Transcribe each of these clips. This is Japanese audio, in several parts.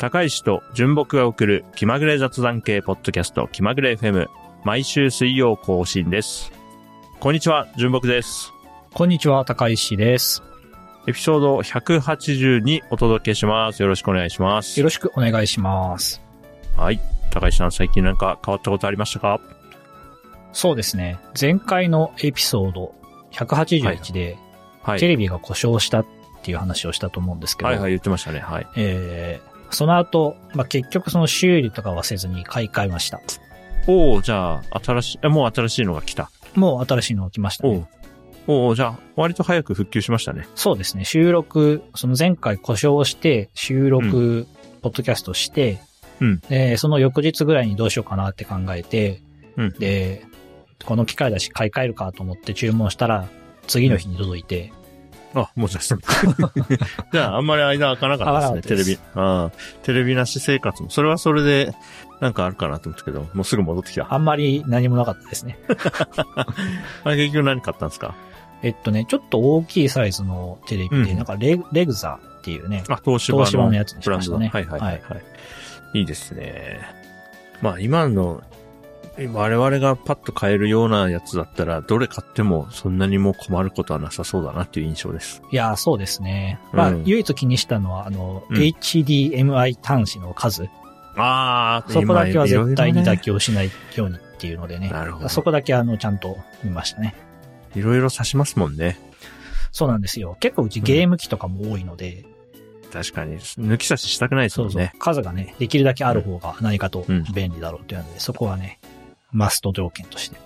高石と純木が送る気まぐれ雑談系ポッドキャスト気まぐれ FM 毎週水曜更新です。こんにちは、純木です。こんにちは、高石です。エピソード182お届けします。よろしくお願いしますよ。ろしくお願いします。はい。高石さん、最近なんか変わったことありましたか？そうですね。前回のエピソード181で、はい。テレビが故障したっていう話をしたと思うんですけど、はいはい、言ってましたね。はい。えー、その後、まあ、結局その修理とかはせずに買い替えました。おおじゃあ、新しい、えもう新しいのが来た。もう新しいのが来ましたおねう。おおじゃあ、割と早く復旧しましたね。そうですね。収録、その前回故障して、収録、ポッドキャストして、うんで、その翌日ぐらいにどうしようかなって考えて、うん。で、この機械だし買い替えるかと思って注文したら、次の日に届いて、あ、もうじゃあ、じゃあ、あんまり間空かなかったですね、テレビ。ああ、テレビなし生活も。それはそれで、なんかあるかなと思ったけど、もうすぐ戻ってきた。あんまり何もなかったですね。あれ結局何買ったんですか？えっとね、ちょっと大きいサイズのテレビで、うんなんかレレグザっていうね、あ、東芝の東芝のやつにし。ましたね。はいはいはい、はい。いいですね。まあ今の、我々がパッと買えるようなやつだったら、どれ買ってもそんなにもう困ることはなさそうだなっていう印象です。いやー、そうですね。まあ、うん唯一気にしたのは、あの、うん HDMI 端子の数。ああ、そこだけは絶対に妥だ協しないようにっていうのでね。なるほどそこだけあの、ちゃんと見ましたね。いろいろ指しますもんね。そうなんですよ。結構うちゲーム機とかも多いので、確かに。抜き差ししたくないですそうんそうもね。。数がね、できるだけある方が何かとうん便利だろうというので、そこはね、マスト条件として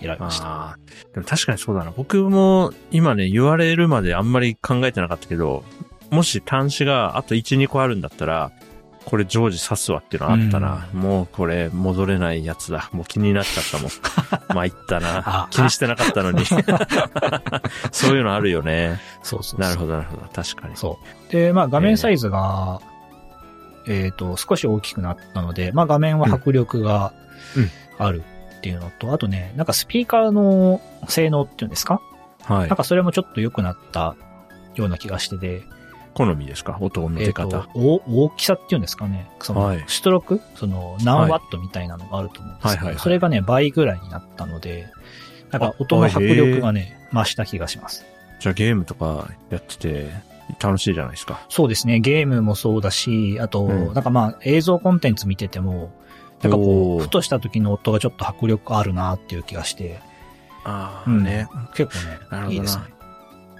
選びました。ああ。でも確かにそうだな。僕も今ね、言われるまであんまり考えてなかったけど、もし端子があと1、2個あるんだったら、これ常時刺すわっていうのあったな。もうこれ戻れないやつだ。もう気になっちゃったもん。参ったなあ。気にしてなかったのに。そういうのあるよね。そうそうそう。なるほど、なるほど。確かに。そう。で、まあ画面サイズが、えっ、と、少し大きくなったので、まあ画面は迫力がうんあるっていうのと、あとね、なんかスピーカーの性能っていうんですか、はいなん。かそれもちょっと良くなったような気がしてて、好みですか？音のえっ、と出方。、お大きさっていうんですかね？その、はい出力その、何ワットみたいなのがあると思うんですけど、はいはいはいそれがね、倍ぐらいになったので、なんか音の迫力がね、増した気がします。じゃあゲームとかやってて楽しいじゃないですか。そうですね。ゲームもそうだし、あと、うんなんかまあ映像コンテンツ見てても、なんかこう、ふとした時の音がちょっと迫力あるなっていう気がして、あうんね。結構ね、なるほどないいですね。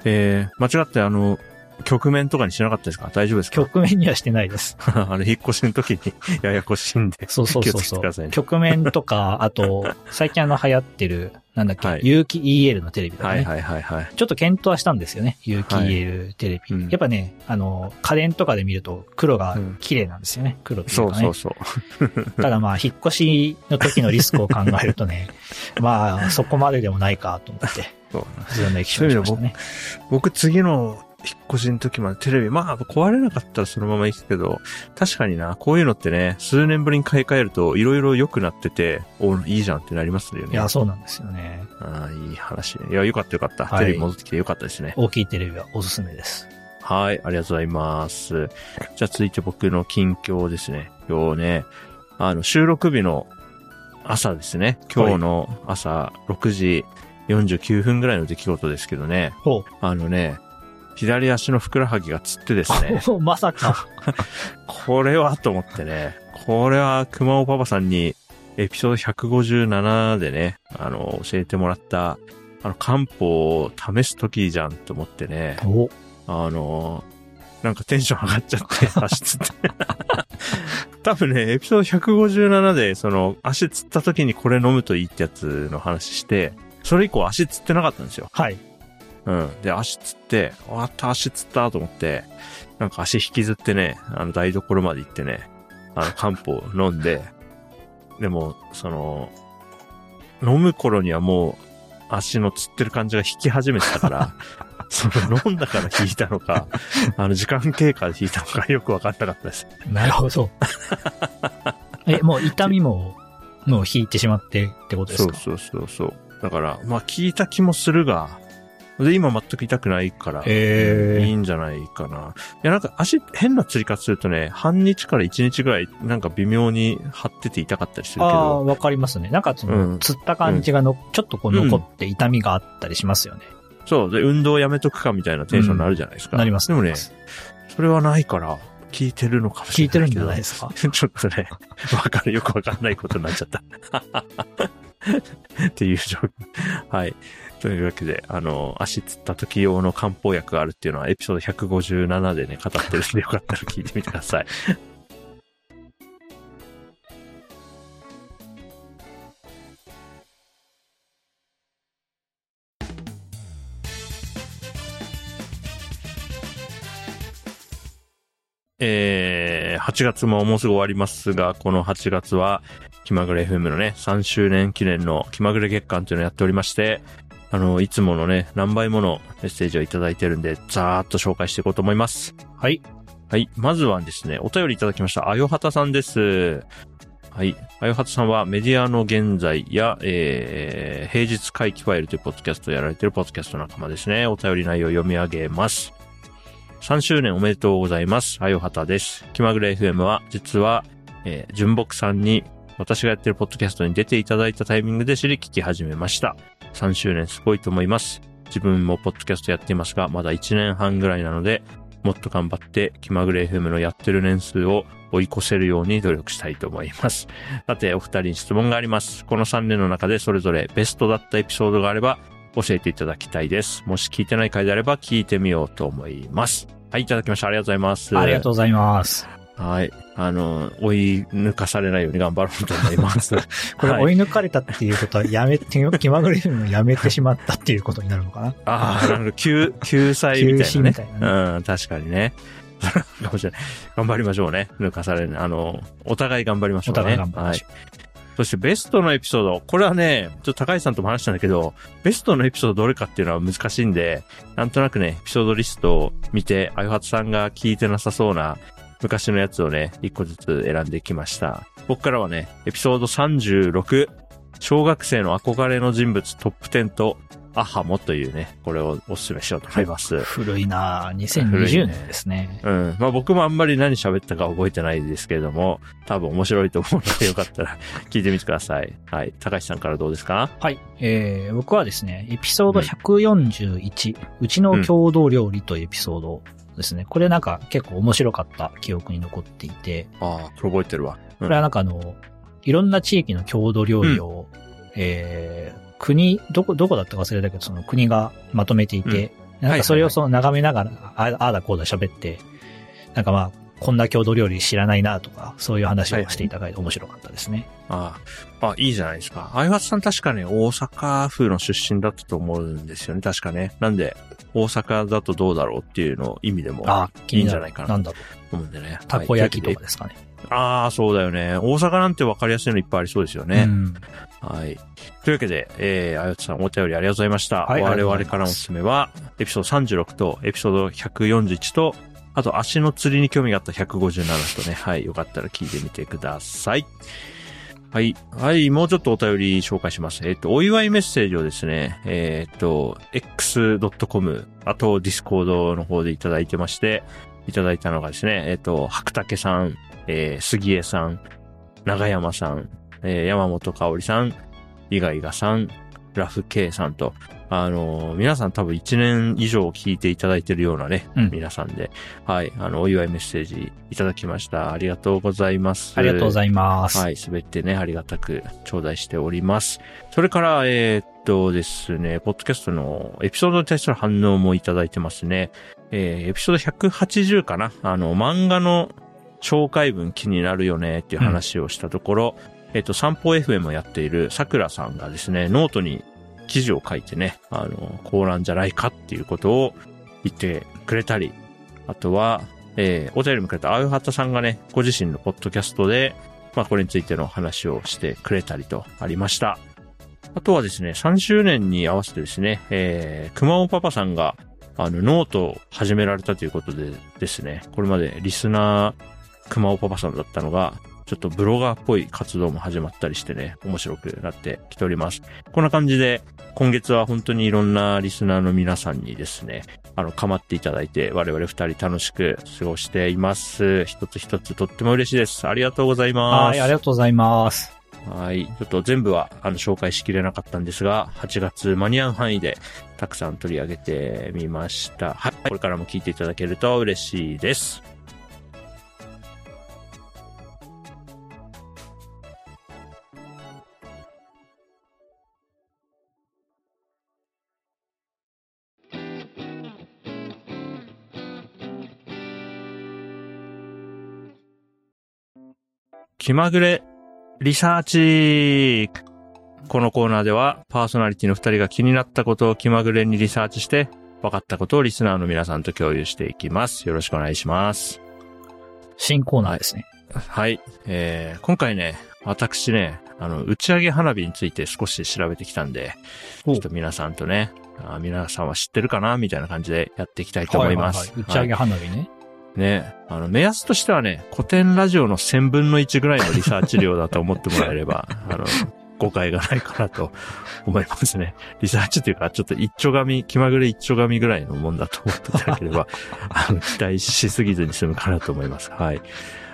えー、間違ってあの、曲面とかにしなかったですか？大丈夫ですか？局面にはしてないです。あの、引っ越しの時にややこしいんで。そうそうそうそう。局面とか、あと、最近あの流行ってる、なんだっけ、はい有機 EL のテレビとかね。はいはいはいはい。ちょっと検討はしたんですよね。有機はい EL テレビ。うんやっぱね、あの、家電とかで見ると黒が綺麗なんですよね。黒っていかね。そううそうそう。ただまあ、引っ越しの時のリスクを考えるとね、まあ、そこまででもないかと思って、そう自分の液晶にしましたね。僕次の引っ越しの時までテレビ、まあ壊れなかったらそのまま行くけど、確かにな、こういうのってね、数年ぶりに買い替えると色々良くなってて、おいいじゃんってなりますよね。いや、そうなんですよね。ああ、いい話。いや、よかったよかった。はいテレビ戻ってきてよかったですね。大きいテレビはおすすめです。はい、ありがとうございます。じゃあ続いて僕の近況ですね。今日ね、あの、収録日の朝ですね。今日の朝6時49分ぐらいの出来事ですけどね。ほあのね、左足のふくらはぎがつってですね。う。まさか。これはと思ってね。これは熊尾パパさんにエピソード157でね、あの、教えてもらった、あの、漢方を試す時じゃんと思ってね。おあのなんかテンション上がっちゃって、足つって。多分ね、エピソード157で、その、足つった時にこれ飲むといいってやつの話して、それ以降足つってなかったんですよ。はい。うん。で、足つって、終わった、足つったと思って、なんか足引きずってね、あの、台所まで行ってね、あの、漢方飲んで、でも、その、飲む頃にはもう、足のつってる感じが引き始めてたから、その飲んだから引いたのか、あの、時間経過で引いたのかよくわかんなかったです。なるほど。え、もう痛みも、もう引いてしまってってことですか？そうそうそうそう。だから、まあ聞いた気もするが、で、今全く痛くないから、へーいいんじゃないかな。いや、なんか足、変な釣り方するとね、半日から1日ぐらい、なんか微妙に張ってて痛かったりするけああ、ど、わかりますね。なんかそうんの、釣った感じがの、ちょっとこう残って痛みがあったりしますよね。そう、で、運動やめとくかみたいなテンションになるじゃないですか。なりますでもねそれはないから、効いてるのかもし聞いてるんじ。ゃないですか？ちょっとね、わかる、よくわかんないことになっちゃった。っていう状況。はい。というわけで、あの、足つった時用の漢方薬があるっていうのはエピソード157でね、語ってるんでよかったら聞いてみてください。えー、8月ももうすぐ終わりますが、この8月は、気まぐれ FM のね、3周年記念の気まぐれ月間というのをやっておりまして、あの、いつものね、何倍ものメッセージをいただいてるんで、ざーっと紹介していこうと思います。はい。はい。まずはですね、お便りいただきました、あよはたさんです。はい。あよはたさんはメディアの現在や、えー、平日回帰ファイルというポッドキャストをやられているポッドキャスト仲間ですね。お便り内容を読み上げます。3周年おめでとうございます。あよはたです。気まぐれ FM は、実は、えー、純木さんに、私がやってるポッドキャストに出ていただいたタイミングで知り聞き始めました。3周年すごいと思います。自分もポッドキャストやっていますが、まだ1年半ぐらいなので、もっと頑張って、気まぐれ FM のやってる年数を追い越せるように努力したいと思います。さて、お二人に質問があります。この3年の中でそれぞれベストだったエピソードがあれば、教えていただきたいです。もし聞いてない回であれば、聞いてみようと思います。はい、いただきました。ありがとうございます。ありがとうございます。はい。あの、追い抜かされないように頑張ろうと思います。これはい追い抜かれたっていうことはやめて、気まぐれるのをやめてしまったっていうことになるのかな？ああ、なるほど。救、救済みたいなね。みたいなうん、確かにね。かもしれない。頑張りましょうね。抜かされる。あの、お互い頑張りましょうね。お互い頑張りましょう。そしてベストのエピソード。これはね、ちょっと高橋さんとも話したんだけど、ベストのエピソードどれかっていうのは難しいんで、なんとなくね、エピソードリストを見て、あゆはつさんが聞いてなさそうな昔のやつをね、一個ずつ選んできました。僕からはね、エピソード36、小学生の憧れの人物トップ10と、アハモというね、これをお勧めしようと思います。古いなぁ古いね2020年ですね。うん。まあ僕もあんまり何喋ったか覚えてないですけれども、多分面白いと思うのでよかったら 聞いてみてください。はい。高橋さんからどうですか？はい。えー、僕はですね、エピソード141、うちの郷土料理というエピソードですね。これなんか結構面白かった記憶に残っていて、ああ、これ覚えてるわ。うん。これはなんかあの、いろんな地域の郷土料理を、えー、国、どこ、どこだったか忘れたけど、その国がまとめていて、なんかそれをその眺めながら、あああだこうだ喋って、なんかまあ、こんな郷土料理知らないなとか、そういう話をしていただいて面白かったですね。ああ、あ、いいじゃないですか。相葉さん確かね、大阪府の出身だったと思うんですよね。確かね。なんで、大阪だとどうだろうっていうの意味でもあ。いいんじゃないかななんだろう。思うんでね。たこ焼きとはいかですかね。ああ、そうだよね。大阪なんて分かりやすいのいっぱいありそうですよね。うん。はい。というわけで、えー、あやつさんお便りありがとうございました。はい我々からのおすすめは、エピソード36と、エピソード141と、あと足の釣りに興味があった157とね、はい、よかったら聞いてみてください。はい。はい、もうちょっとお便り紹介します。えっ、と、お祝いメッセージをですね、えっ、と、x.com、あと、ディスコードの方でいただいてまして、いただいたのがですね、えっ、と、白竹さん、えー、杉江さん、長山さん、えー山本香織さん、イガイガさん、ラフ K さんと、あのー皆さん多分1年以上聞いていただいてるようなね、うん皆さんで、はい、あの、お祝いメッセージいただきました。ありがとうございます。ありがとうございます。はい、すべてね、ありがたく頂戴しております。それから、えーっとですね、ポッドキャストのエピソードに対する反応もいただいてますね。えーエピソード180かなあの、漫画の紹介文気になるよねっていう話をしたところ、えーっと、散歩 FM をやっている桜さんがですね、ノートに記事を書いてね、あの、こうなんじゃないかっていうことを言ってくれたり、あとは、えーお便りもくれたあゆはたさんがね、ご自身のポッドキャストで、まあこれについての話をしてくれたりとありました。あとはですね、3周年に合わせてですね、えー、熊尾パパさんが、あの、ノートを始められたということでですね、これまでリスナー熊尾パパさんだったのが、ちょっとブロガーっぽい活動も始まったりしてね、面白くなってきております。こんな感じで、今月は本当にいろんなリスナーの皆さんにですね、あの、構っていただいて、我々二人楽しく過ごしています。一つ一つとっても嬉しいです。ありがとうございます。はい、ありがとうございます。はい。ちょっと全部は、あの、紹介しきれなかったんですが、8月間に合う範囲で、たくさん取り上げてみました。はい。これからも聞いていただけると嬉しいです。気まぐれリサーチこのコーナーではパーソナリティの二人が気になったことを気まぐれにリサーチして分かったことをリスナーの皆さんと共有していきます。よろしくお願いします。新コーナーですね。はい。えー、今回ね、私ね、あの、打ち上げ花火について少し調べてきたんで、ちおょっと皆さんとね、あ皆さんは知ってるかな？みたいな感じでやっていきたいと思います。ははは打ち上げ花火ね。ね、あの、目安としてはね、古典ラジオの1000分の1ぐらいのリサーチ量だと思ってもらえれば、あの、誤解がないかなと思いますね。リサーチというか、ちょっと一丁紙、気まぐれ一丁紙ぐらいのもんだと思っていただければ、あの、期待しすぎずに済むかなと思います。はい。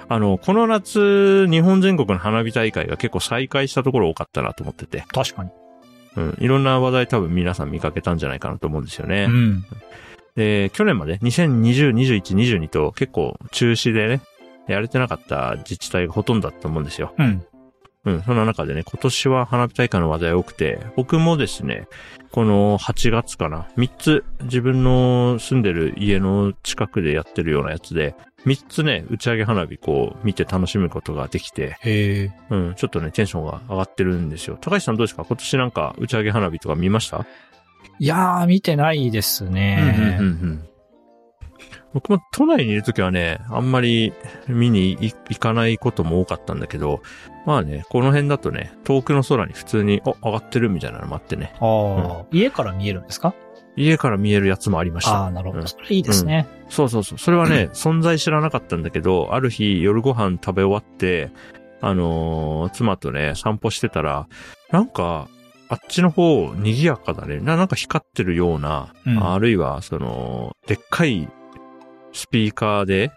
あの、この夏、日本全国の花火大会が結構再開したところ多かったなと思ってて、確かに。うん、いろんな話題多分皆さん見かけたんじゃないかなと思うんですよね。うん。で、去年まで2020、21、22と結構中止でね、やれてなかった自治体がほとんどだったと思うんですよ。うん。うん、そんな中でね、今年は花火大会の話題多くて、僕もですね、この8月かな、3つ自分の住んでる家の近くでやってるようなやつで、3つね、打ち上げ花火こう見て楽しむことができて、へえ。うん、ちょっとね、テンションが上がってるんですよ。高橋さんどうですか？今年なんか打ち上げ花火とか見ました？いやー、見てないですね。うんうんうんうん僕も都内にいるときはね、あんまり見に行行かないことも多かったんだけど、まあね、この辺だとね、遠くの空に普通に、あ、上がってるみたいなのもあってね、ああ、家から見えるんですか？家から見えるやつもありました。ああ、なるほど。うんそれいいですね。そうそうそう。それはね、存在知らなかったんだけど、ある日夜ご飯食べ終わって、あのー妻とね、散歩してたら、なんか、あっちの方、賑やかだね。ななんか光ってるような、うんあるいは、その、でっかいスピーカーで、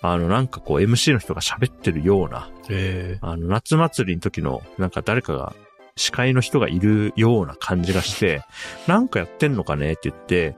あの、なんかこう MC の人が喋ってるような。あの、夏祭りの時の、なんか誰かが、司会の人がいるような感じがして、なんかやってんのかねって言って、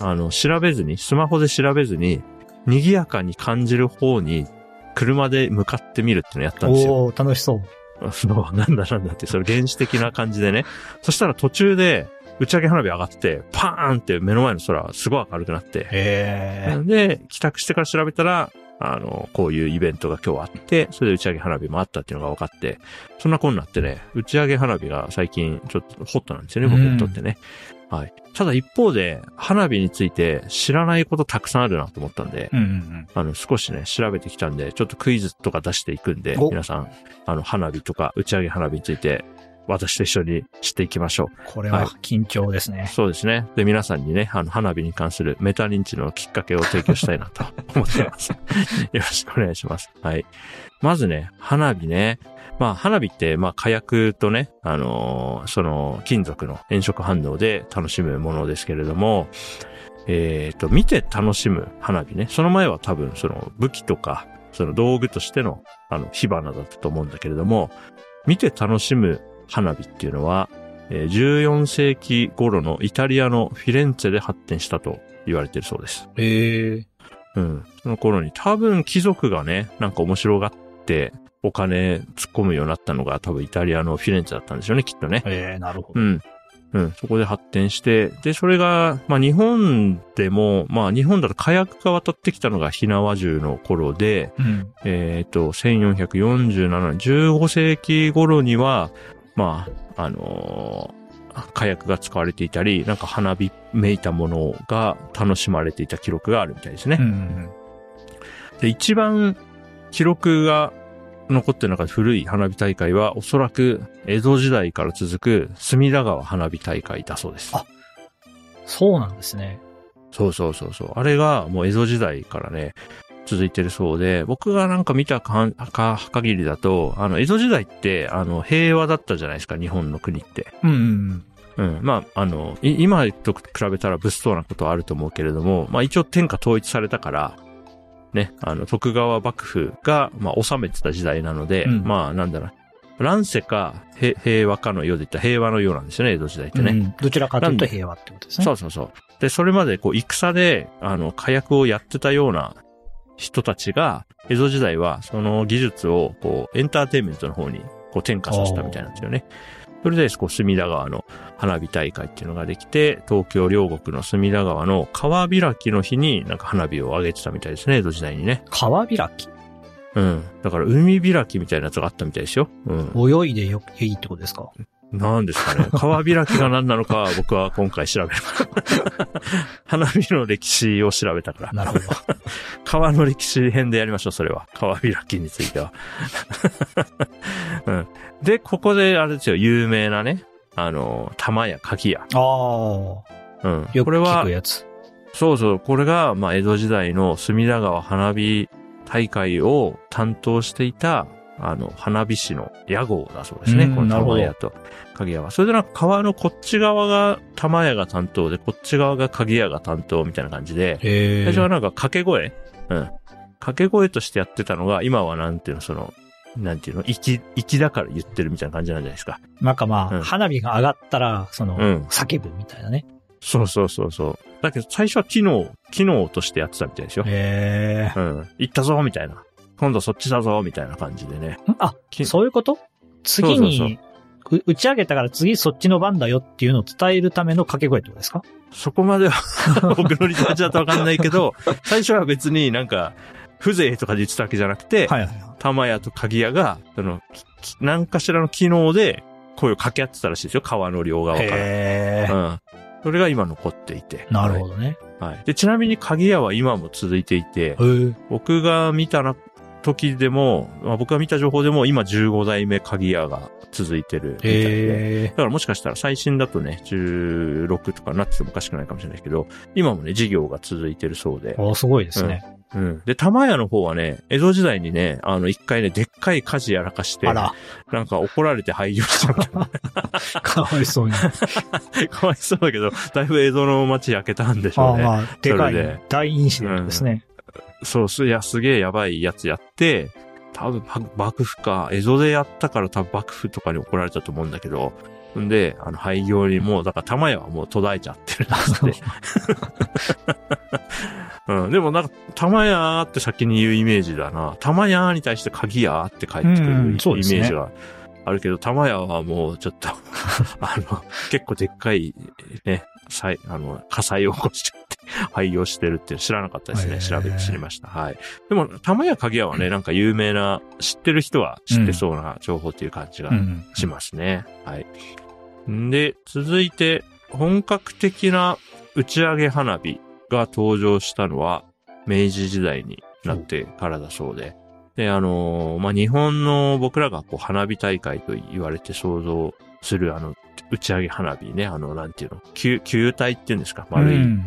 あの、調べずに、スマホで調べずに、賑やかに感じる方に、車で向かってみるってのやったんですよ。おー、楽しそう。そう、なんだなんだって、それ原始的な感じでね。そしたら途中で、打ち上げ花火上がって、パーンって目の前の空、すごい明るくなって、へえ。で、帰宅してから調べたら、あの、こういうイベントが今日あって、それで打ち上げ花火もあったっていうのが分かって、そんなこんなってね、打ち上げ花火が最近ちょっとホットなんですよね、僕にとってね。はい。ただ一方で、花火について知らないことたくさんあるなと思ったんで、うんうんうん。あの、少しね、調べてきたんで、ちょっとクイズとか出していくんで、お皆さん、あの、花火とか打ち上げ花火について、私と一緒に知っていきましょう。これはいは緊張ですね。そうですね。で、皆さんにね、あの、花火に関するメタ認知のきっかけを提供したいなと 思っています。よろしくお願いします。はい。まずね、花火ね。まあ、花火って、まあ、火薬とね、あのーその、金属の炎色反応で楽しむものですけれども、えっ、と、見て楽しむ花火ね。その前は多分、その、武器とか、その道具としての、あの、火花だったと思うんだけれども、見て楽しむ花火っていうのは、えー14世紀頃のイタリアのフィレンツェで発展したと言われているそうです。へえ。うん。その頃に多分貴族がね、なんか面白がってお金突っ込むようになったのが多分イタリアのフィレンツェだったんですよね、きっとね。ええ、なるほど。うん。うん。そこで発展して、で、それが、まあ日本でも、まあ日本だと火薬が渡ってきたのが火縄銃の頃で、うん。えっ、と、1447年、15世紀頃には、まあ、あのー火薬が使われていたり、なんか花火めいたものが楽しまれていた記録があるみたいですね。うんうんで、一番記録が残ってる中で古い花火大会は、おそらく江戸時代から続く隅田川花火大会だそうです。あそうなんですね。そうそうそうそう。あれがもう江戸時代からね、続いてるそうで、僕がなんか見たかか限りだと、あの、江戸時代って、あの、平和だったじゃないですか、日本の国って。うんうんうん。まあ、あの、い今と比べたら物騒なことはあると思うけれども、まあ一応天下統一されたから、ね、あの、徳川幕府が、まあ治めてた時代なので、うんまあなんだろう、乱世かへ平和かの世で言ったら平和の世なんですよね、江戸時代ってうん。ね。うんどちらかというと平和ってことですね。そうそうそう。で、それまでこう、戦で、あの、火薬をやってたような人たちが、江戸時代はその技術を、こう、エンターテインメントの方に、こう、転化させたみたいなんですよね。それで、こう、隅田川の花火大会っていうのができて、東京両国の隅田川の川開きの日になんか花火を上げてたみたいですね、江戸時代にね。川開き？うん。だから、海開きみたいなやつがあったみたいですよ。うん。泳いでよ、いいってことですか？なんですかね。川開きが何なのかは僕は今回調べる。花火の歴史を調べたから。なるほど。川の歴史編でやりましょう、それは。川開きについては。うん、で、ここで、あれですよ、有名なね、あの、玉や鍵屋。ああ。うん。よく聞これはく、やつ。そうそう、これが、まあ、江戸時代の隅田川花火大会を担当していた、あの、花火師の屋号だそうですね。うんこの玉屋と鍵屋は。それでなんか川のこっち側が玉屋が担当で、こっち側が鍵屋が担当みたいな感じで。最初はなんか掛け声うん。掛け声としてやってたのが、今はなんていうの、その、なんていうの、息、息だから言ってるみたいな感じなんじゃないですか。なんかまあ、うん花火が上がったら、その、うん叫ぶみたいなね。そうそうそうそう。だけど最初は機能、機能としてやってたみたいですよ。へえ。うん。行ったぞみたいな。今度そっちだぞみたいな感じでね。んあ、きそういうこと？次そうそうに、う打ち上げたから次そっちの番だよっていうのを伝えるための掛け声ってことですか？そこまでは 僕のリサーチだとわかんないけど、最初は別になんか、風情とかで言ってたわけじゃなくて、はいはいはい。玉屋と鍵屋が、その、き何かしらの機能で声を掛け合ってたらしいですよ。川の両側から。へえ。うん。それが今残っていて。なるほどね。はい。はい。で、ちなみに鍵屋は今も続いていて。僕が見たな時でも、まあ、僕が見た情報でも今15代目鍵屋が続いてるみたいで。へえだ。からもしかしたら最新だとね、16とかなっててもおかしくないかもしれないけど、今もね、事業が続いてるそうで。おすごいですね。うん。で、玉屋の方はね、江戸時代にね、あの、一回ね、でっかい火事やらかして、あら、なんか怒られて廃業した。かわいそうに。かわいそうだけど、だいぶ江戸の街焼けたんでしょうね。ああまあ、でかい大インシデントですね。そう、す、いや、すげえやばいやつやって、多分、ば幕府か、江戸でやったから多分幕府とかに怒られたと思うんだけど、んで、あの、廃業にもう、だから玉屋はもう途絶えちゃってるんですって。うん、でもなんか、玉屋って先に言うイメージだな。玉屋に対して鍵屋って帰ってくるイメージがあるけど、玉屋はもうちょっと、あの、結構でっかい、ね、災、あの、火災を起こしちゃ 廃業してるって知らなかったですね。調べて知りました。はい。でも、玉屋鍵屋はね、なんか有名な、知ってる人は知ってそうな情報っていう感じがうん。しますね。はい。んで、続いて、本格的な打ち上げ花火が登場したのは、明治時代になってからだそうで。で、あのーまあ、日本の僕らがこう花火大会と言われて想像するあの、打ち上げ花火ね、あの、なんていうの、球、球体っていうんですか、丸いうん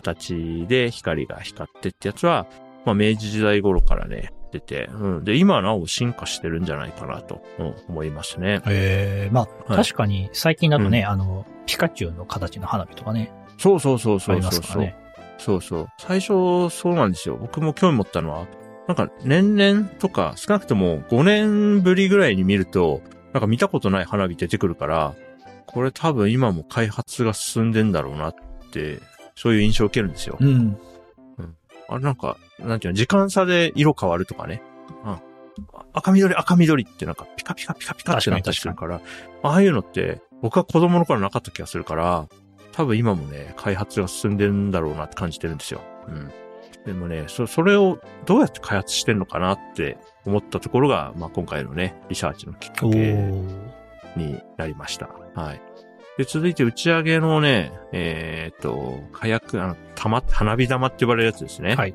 形で光が光ってってやつは、まあ、明治時代頃からね、出て、うん。で、今はなお進化してるんじゃないかなと、うん、思いますね。ええまあ、はい確かに最近だとね、あの、ピカチュウの形の花火とかね、そうそうそうそうそうそう、すからね。そうそう。最初、そうなんですよ。僕も興味持ったのは、なんか年々とか、少なくとも5年ぶりぐらいに見ると、なんか見たことない花火出てくるから、これ多分今も開発が進んでんだろうなって、そういう印象を受けるんですよ。うん。あれなんか、なんていうの、時間差で色変わるとかね。うん赤緑赤緑ってなんかピカピカピカピカってなったりするから、ああいうのって僕は子供の頃なかった気がするから、多分今もね、開発が進んでるんだろうなって感じてるんですよ。うん。でもね、そ、それをどうやって開発してんのかなって思ったところが、まあ今回のね、リサーチのきっかおけー。になりました。はい。で、続いて打ち上げのね、えーっと、火薬、あの、玉、花火玉って呼ばれるやつですね。はい。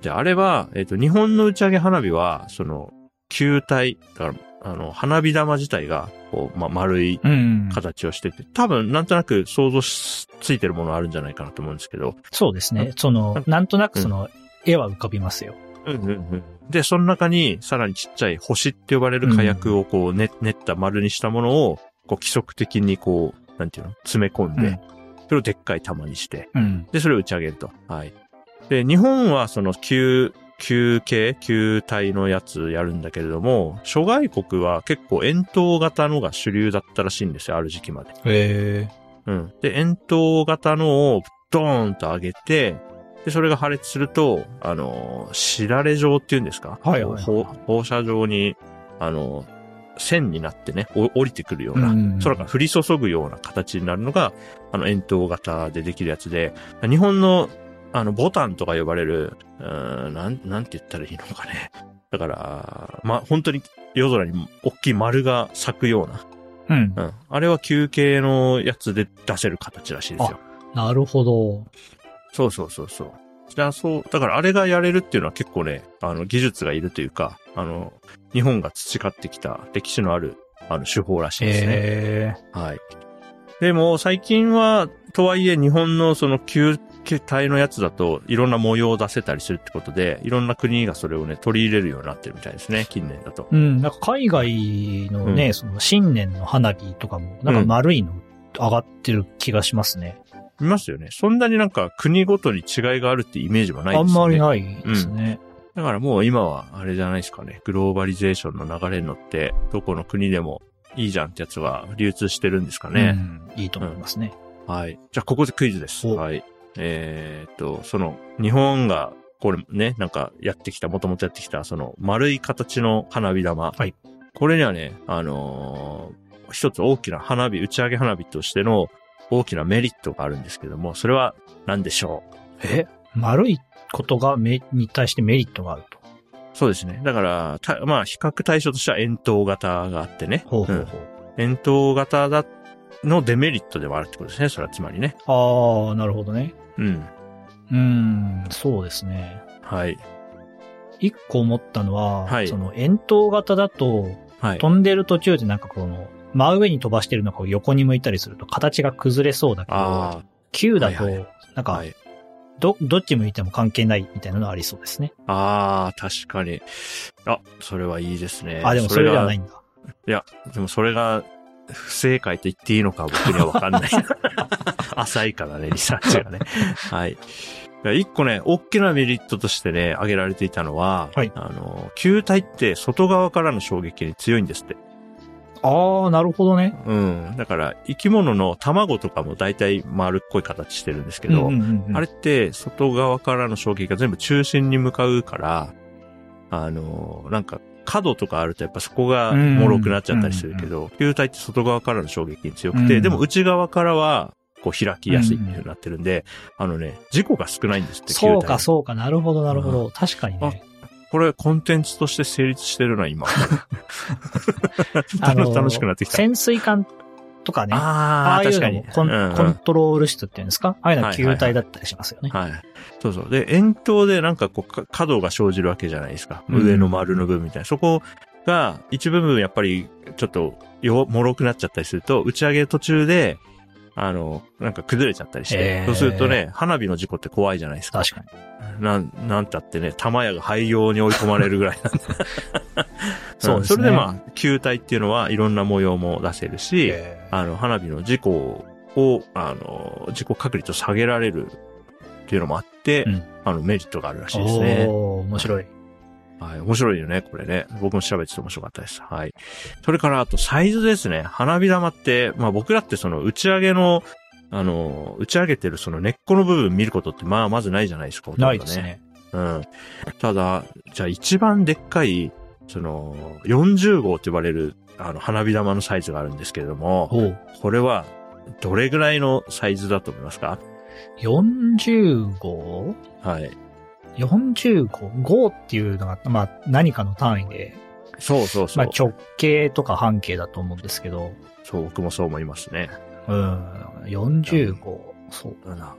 じゃあ、あれは、えっ、と、日本の打ち上げ花火は、その、球体、だから、あの、花火玉自体が、こう、ま、丸いうん。形をしてて、多分、なんとなく想像しついてるものあるんじゃないかなと思うんですけど、そうですね。その、なんとなくその、絵は浮かびますよ。うんうんうん。で、その中にさらにちっちゃい星って呼ばれる火薬をこう練練った丸にしたものを、こう規則的にこう、なんていうの？詰め込んで、うんそれをでっかい玉にして、うん。で、それを打ち上げると。はい。で、日本はその旧、旧系、旧体のやつやるんだけれども、諸外国は結構円筒型のが主流だったらしいんですよ、ある時期まで。へえ。うん。で、円筒型のをドーンと上げて、で、それが破裂すると、あの、しだれ状っていうんですか？はいはいはい放放射状に、あの、線になってね、お降りてくるような、うん空から降り注ぐような形になるのが、あの、円筒型でできるやつで、日本の、あの、ボタンとか呼ばれる、うーん、なん、なんて言ったらいいのかね。だから、まあ、本当に夜空に大きい丸が咲くような、うん。うん。あれは球形のやつで出せる形らしいですよ。なるほど。そうそうそうそう。じゃあそう、だからあれがやれるっていうのは結構ね、あの、技術がいるというか、あの、日本が培ってきた歴史のある、あの、手法らしいですね。へえ。はい。でも、最近は、とはいえ、日本のその球体のやつだと、いろんな模様を出せたりするってことで、いろんな国がそれをね、取り入れるようになってるみたいですね、近年だと。うん。なんか海外のね、うんその新年の花火とかも、なんか丸いの上がってる気がしますね。見ますよね。そんなになんか国ごとに違いがあるってイメージはないあんですよね。まりないですね。だからもう今はあれじゃないですかね。グローバリゼーションの流れに乗って、どこの国でもいいじゃんってやつが流通してるんですかね。うん。いいと思いますね。はい。じゃあここでクイズです。おはい。えーっと、その、日本が、これね、なんかやってきた、もともとやってきた、その丸い形の花火玉。はい。これにはね、あのー一つ大きな花火、打ち上げ花火としての大きなメリットがあるんですけども、それは何でしょう？え？丸いことがめ、に対してメリットがあると。そうですね。だから、たまあ、比較対象としては円筒型があってね。ほうほうほう。円筒型だのデメリットでもあるってことですね。それはつまりね。ああ、なるほどね。うん。うーん、そうですね。はい。一個思ったのは、はいその円筒型だと、はい。飛んでる途中でなんかこの、真上に飛ばしてるのが横に向いたりすると形が崩れそうだけど、あ球だとなんか、はい。ど、どっち向いても関係ないみたいなのはありそうですね。ああ、確かに。あ、それはいいですね。あ、でもそれではないい。んだ。いや、でもそれが不正解と言っていいのか僕にはわかんない。浅いからね、リサーチがね。はい。一個ね、大きなメリットとしてね、挙げられていたのは、はいあの、球体って外側からの衝撃に強いんですって。ああ、なるほどね。うん。だから、生き物の卵とかも大体丸っこい形してるんですけど、うんうんうんうんあれって外側からの衝撃が全部中心に向かうから、あの、なんか角とかあるとやっぱそこが脆くなっちゃったりするけど、球体って外側からの衝撃に強くて、うんでも内側からはこう開きやすいっていう風になってるんで、あのね、事故が少ないんですって、球体そうか、そうか、なるほど、なるほど。確かにね。これコンテンツとして成立してるな、今。あの楽しくなってきた。潜水艦とかね。ああいう確かに。のもコン,、うんうんコントロール室っていうんですか？ああいうのははいはいはい球体だったりしますよね。はい。そうそう。で、円筒でなんかこうか、角が生じるわけじゃないですか。うん上の丸の部分みたいな。そこが、一部分やっぱり、ちょっと、よ、脆くなっちゃったりすると、打ち上げ途中で、あの、なんか崩れちゃったりして、そうするとね、花火の事故って怖いじゃないですか。確かに。なん、なんたってね、玉屋が廃業に追い込まれるぐらいなんで。そうねんそれでまあ、球体っていうのはいろんな模様も出せるし、えあの、花火の事故を、あの、事故確率を下げられるっていうのもあって、うんあの、メリットがあるらしいですね。おー、面白い。はい。面白いよね、これね。僕も調べてて面白かったです。はい。それから、あと、サイズですね。花火玉って、まあ僕らってその打ち上げの、あの、打ち上げてるその根っこの部分見ることって、まあまずないじゃないですか。ほとんどないです。ね。うん。ただ、じゃあ一番でっかい、その、40号と呼ばれる、あの、花火玉のサイズがあるんですけれども、これは、どれぐらいのサイズだと思いますか？40号はい。40号 ?5 っていうのが、まあ何かの単位で、そうそうそう。まあ直径とか半径だと思うんですけど、そう、僕もそう思いますね。うん、40号。そうだな。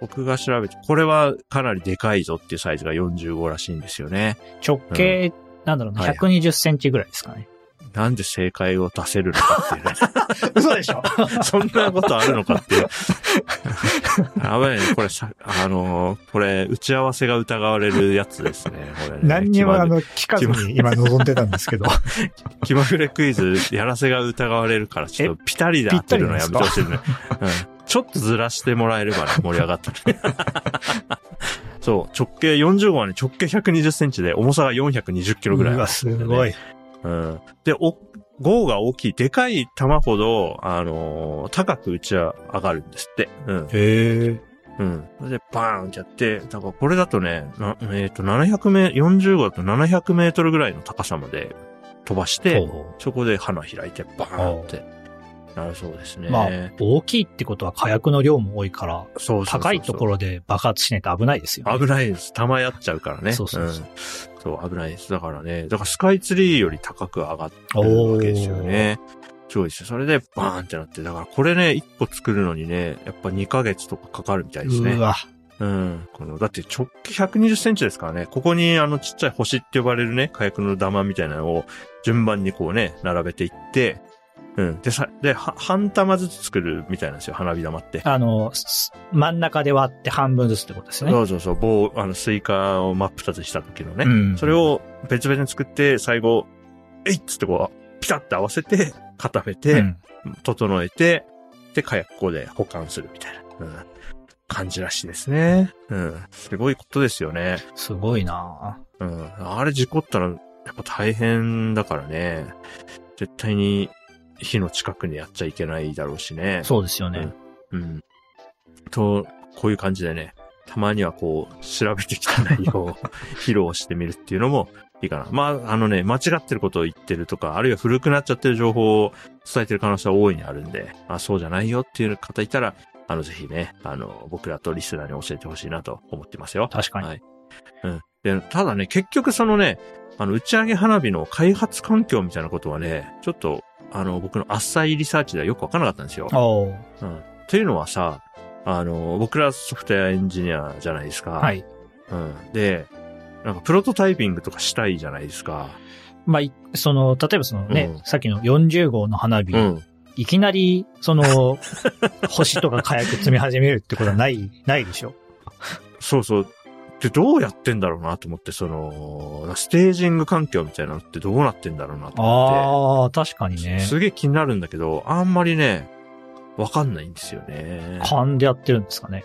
僕が調べて、これはかなりでかいぞっていうサイズが45らしいんですよね。直径、なんだろうね、はい120センチぐらいですかね。なんで正解を出せるのかっていうね。嘘でしょ？そんなことあるのかっていう。やばいね。これさ、あのーこれ、打ち合わせが疑われるやつですね。これね何にもあの、聞かずに今望んでたんですけど。気まぐれクイズ、やらせが疑われるから、ちょっとピタリで当てるのやめてほしいね。うん。ちょっとずらしてもらえればね、盛り上がったね。そう、直径40号はね、直径120センチで、重さが420キロぐらいうわ、すごい。うん。で、お、号が大きい、でかい玉ほど、あのー高く打ち上がるんですって。うん。へえ。うん。それで、バーンってやって、だからこれだとね、なえっ、と、700メ、40号だと700メートルぐらいの高さまで飛ばして、ほそこで花開いて、バーンってなるそうですね。うまあ、大きいってことは火薬の量も多いから、そう高いところで爆発しないと危ないですよ、ね。危ないです。弾やっちゃうからね。そうそうそう。んそう、危ないです。だからね、だからスカイツリーより高く上がってるわけですよね。すごいですよ。それでバーンってなって、だからこれね、1個作るのにね、やっぱ2ヶ月とかかかるみたいですね。うわ。うん。この、だって直径120センチですからね、ここにあのちっちゃい星って呼ばれるね、火薬の玉みたいなのを順番にこうね、並べていって、うん。で、さ、で、は半玉ずつ作るみたいなんですよ、花火玉って。あの、す真ん中で割って半分ずつってことですよね。そうそうそう、棒、あの、スイカを真っ二つした時のね。うんそれを別々に作って、最後、えいっつってこう、ピタッて合わせて、固めて、うん整えて、で、火薬庫で保管するみたいな、うん、感じらしいですね。うん。すごいことですよね。すごいなうん。あれ事故ったら、やっぱ大変だからね。絶対に火の近くにやっちゃいけないだろうしね。そうですよね。うん。と、こういう感じでね、たまにはこう、調べてきた内容を 披露してみるっていうのもいいかな。まあ、あのね、間違ってることを言ってるとか、あるいは古くなっちゃってる情報を伝えてる可能性は大いにあるんで、あ、そうじゃないよっていう方いたら、あの、ぜひね、あの、僕らとリスナーに教えてほしいなと思ってますよ。確かに。はいうん。で、ただね、結局そのね、あの、打ち上げ花火の開発環境みたいなことはね、ちょっと、あの、僕の浅いリサーチではよくわからなかったんですよ。うん。というのはさ、あの、僕らソフトウェアエンジニアじゃないですか。はい。うん。で、なんかプロトタイピングとかしたいじゃないですか。まあ、いその、例えばそのね、うんさっきの40号の花火、うん。いきなり、その、星とか火薬積み始めるってことはない、ないでしょ？そうそう。で、どうやってんだろうなと思って、その、ステージング環境みたいなのってどうなってんだろうなと思ああ、確かにって。ね。すげえ気になるんだけど、あんまりね、わかんないんですよね。勘でやってるんですかね。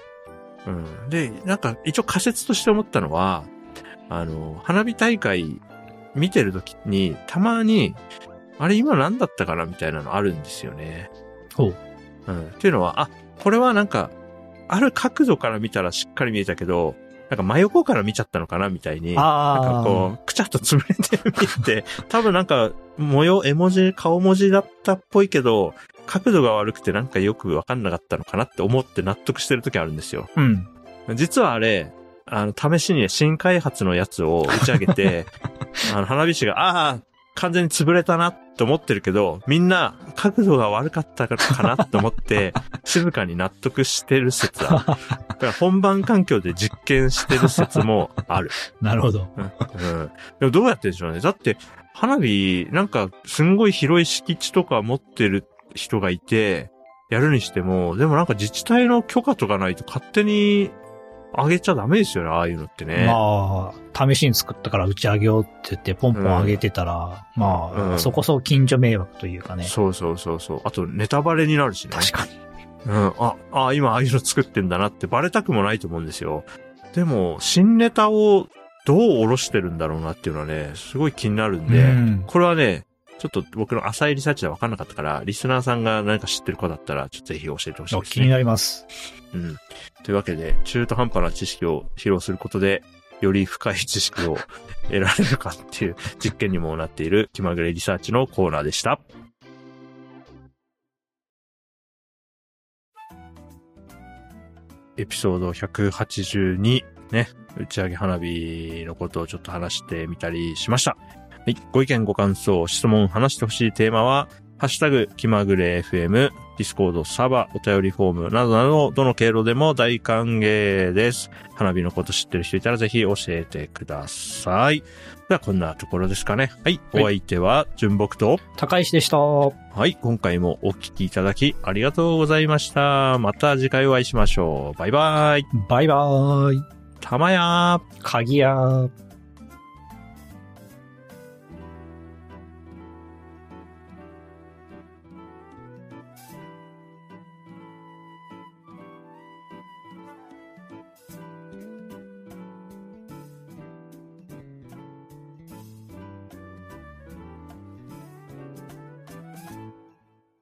うん。で、なんか一応仮説として思ったのは、あの、花火大会見てるときに、たまに、あれ今何だったかなみたいなのあるんですよね。ほう。うん。っていうのは、あ、これはなんか、ある角度から見たらしっかり見えたけど、なんか真横から見ちゃったのかなみたいに。なんかあこう、くちゃっと潰れてる見えて、多分なんか、模様、絵文字、顔文字だったっぽいけど、角度が悪くてなんかよくわかんなかったのかなって思って納得してる時あるんですよ。あ。うん。実はあれ、あの、試しに新開発のやつを打ち上げて、あの、花火師が、ああ、完全に潰れたなって思ってるけど、みんな角度が悪かったかなって思って、静かに納得してる説ある。だから本番環境で実験してる説もある。なるほど。うん。うんでもどうやってんでしょうね。だって、花火、なんか、すんごい広い敷地とか持ってる人がいて、やるにしても、でもなんか自治体の許可とかないと勝手に上げちゃダメですよね、ああいうのってね。まあ、試しに作ったから打ち上げようって言ってポンポン上げてたら、まあ、うんそこそこ近所迷惑というかね。そうそうそうそう。あと、ネタバレになるしね。確かに。うん。あ、あ、今ああいうの作ってんだなってバレたくもないと思うんですよ。でも、新ネタをどう下ろしてるんだろうなっていうのはね、すごい気になるんで、うんこれはね、ちょっと僕の浅いリサーチでは分かんなかったから、リスナーさんが何か知ってる子だったら、ちょっとぜひ教えてほしいですね。気になります。うん。というわけで、中途半端な知識を披露することで、より深い知識を得られるかっていう 実験にもなっている気まぐれリサーチのコーナーでした。エピソード182ね、打ち上げ花火のことをちょっと話してみたりしました。はい、ご意見ご感想、質問、話してほしいテーマは、ハッシュタグ気まぐれ FM、ディスコード、サバ、お便りフォームなどなど、どの経路でも大歓迎です。花火のこと知ってる人いたらぜひ教えてください。では、こんなところですかね。はい。はいお相手は、純木と、高石でした。はい。今回もお聞きいただきありがとうございました。また次回お会いしましょう。バイバイ。バイバーイ。たまやー。鍵屋。